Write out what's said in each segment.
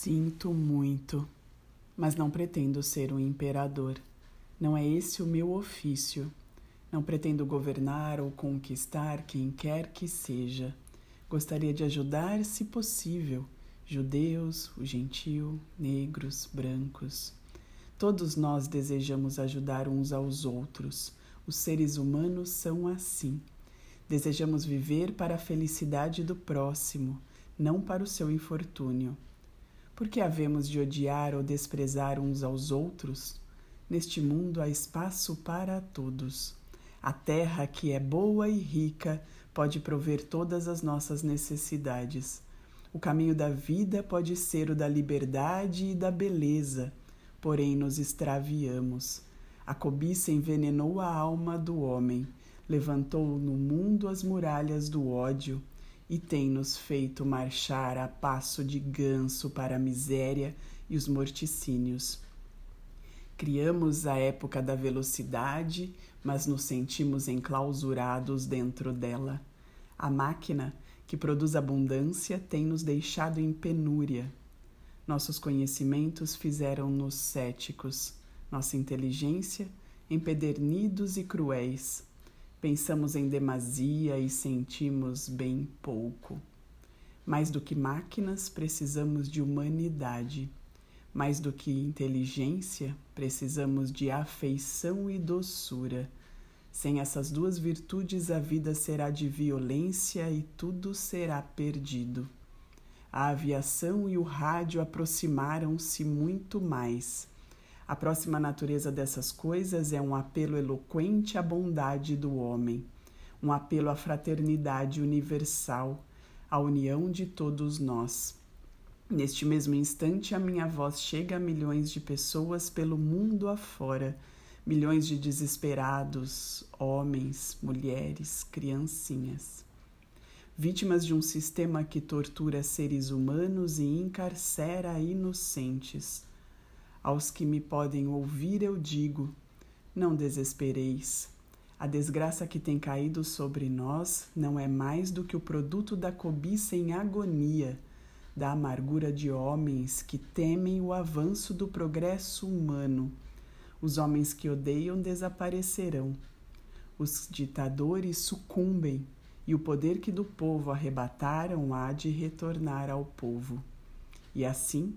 Sinto muito, mas não pretendo ser um imperador. Não é esse o meu ofício. Não pretendo governar ou conquistar quem quer que seja. Gostaria de ajudar, se possível, judeus, o gentil, negros, brancos. Todos nós desejamos ajudar uns aos outros. Os seres humanos são assim. Desejamos viver para a felicidade do próximo, não para o seu infortúnio. Por que havemos de odiar ou desprezar uns aos outros? Neste mundo há espaço para todos. A terra, que é boa e rica, pode prover todas as nossas necessidades. O caminho da vida pode ser o da liberdade e da beleza, porém nos extraviamos. A cobiça envenenou a alma do homem, levantou no mundo as muralhas do ódio e tem-nos feito marchar a passo de ganso para a miséria e os morticínios. Criamos a época da velocidade, mas nos sentimos enclausurados dentro dela. A máquina, que produz abundância, tem nos deixado em penúria. Nossos conhecimentos fizeram-nos céticos, nossa inteligência empedernidos e cruéis. Pensamos em demasia e sentimos bem pouco. Mais do que máquinas, precisamos de humanidade. Mais do que inteligência, precisamos de afeição e doçura. Sem essas duas virtudes, a vida será de violência e tudo será perdido. A aviação e o rádio aproximaram-se muito mais. A próxima natureza dessas coisas é um apelo eloquente à bondade do homem, um apelo à fraternidade universal, à união de todos nós. Neste mesmo instante, a minha voz chega a milhões de pessoas pelo mundo afora, milhões de desesperados, homens, mulheres, criancinhas. Vítimas de um sistema que tortura seres humanos e encarcera inocentes aos que me podem ouvir, eu digo: não desespereis. A desgraça que tem caído sobre nós não é mais do que o produto da cobiça em agonia, da amargura de homens que temem o avanço do progresso humano. Os homens que odeiam desaparecerão. Os ditadores sucumbem e o poder que do povo arrebataram há de retornar ao povo. E assim,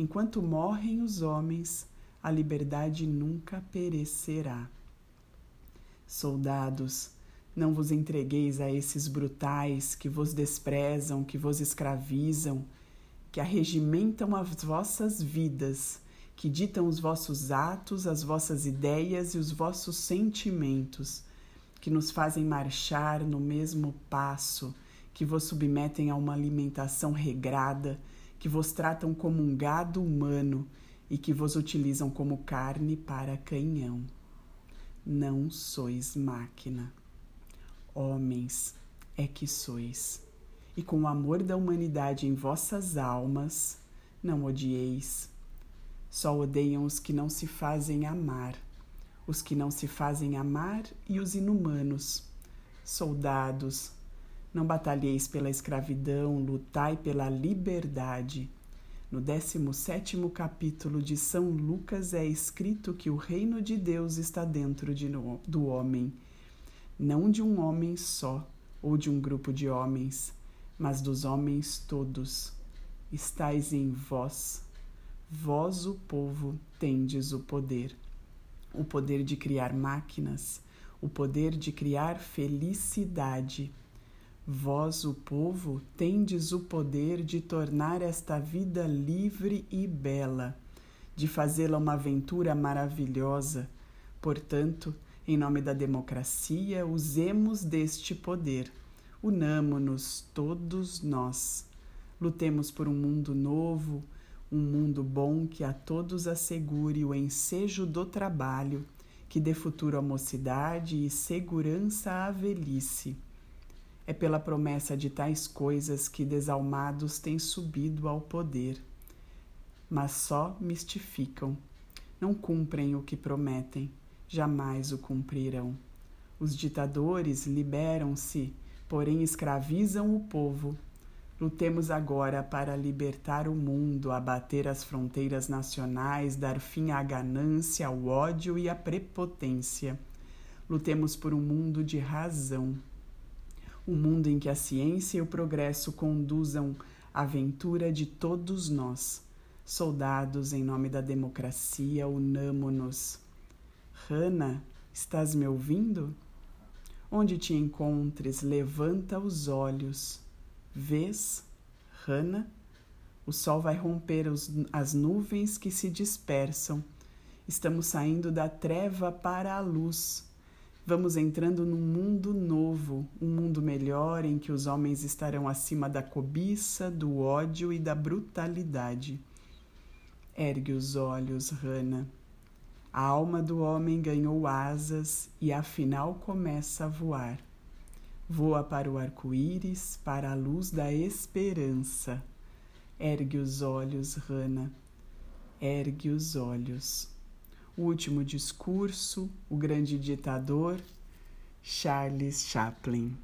Enquanto morrem os homens, a liberdade nunca perecerá. Soldados, não vos entregueis a esses brutais que vos desprezam, que vos escravizam, que arregimentam as vossas vidas, que ditam os vossos atos, as vossas ideias e os vossos sentimentos, que nos fazem marchar no mesmo passo, que vos submetem a uma alimentação regrada, que vos tratam como um gado humano e que vos utilizam como carne para canhão. Não sois máquina. Homens é que sois. E com o amor da humanidade em vossas almas, não odieis. Só odeiam os que não se fazem amar, os que não se fazem amar e os inumanos. Soldados, não batalheis pela escravidão, lutai pela liberdade. No 17 capítulo de São Lucas é escrito que o reino de Deus está dentro de, do homem, não de um homem só ou de um grupo de homens, mas dos homens todos. Estais em vós, vós, o povo, tendes o poder. O poder de criar máquinas, o poder de criar felicidade Vós, o povo, tendes o poder de tornar esta vida livre e bela, de fazê-la uma aventura maravilhosa. Portanto, em nome da democracia, usemos deste poder. Unamo-nos todos nós. Lutemos por um mundo novo, um mundo bom que a todos assegure o ensejo do trabalho, que dê futuro à mocidade e segurança à velhice. É pela promessa de tais coisas que desalmados têm subido ao poder. Mas só mistificam. Não cumprem o que prometem, jamais o cumprirão. Os ditadores liberam-se, porém escravizam o povo. Lutemos agora para libertar o mundo, abater as fronteiras nacionais, dar fim à ganância, ao ódio e à prepotência. Lutemos por um mundo de razão. Um mundo em que a ciência e o progresso conduzam a aventura de todos nós. Soldados, em nome da democracia, unamo-nos. Hannah, estás me ouvindo? Onde te encontres, levanta os olhos Vês, Hannah, o sol vai romper os, as nuvens que se dispersam. Estamos saindo da treva para a luz. Vamos entrando num mundo novo, um mundo melhor em que os homens estarão acima da cobiça, do ódio e da brutalidade. Ergue os olhos, Hannah. A alma do homem ganhou asas e afinal começa a voar. Voa para o arco-íris, para a luz da esperança. Ergue os olhos, Rana. Ergue os olhos. O último discurso, o grande ditador, Charles Chaplin.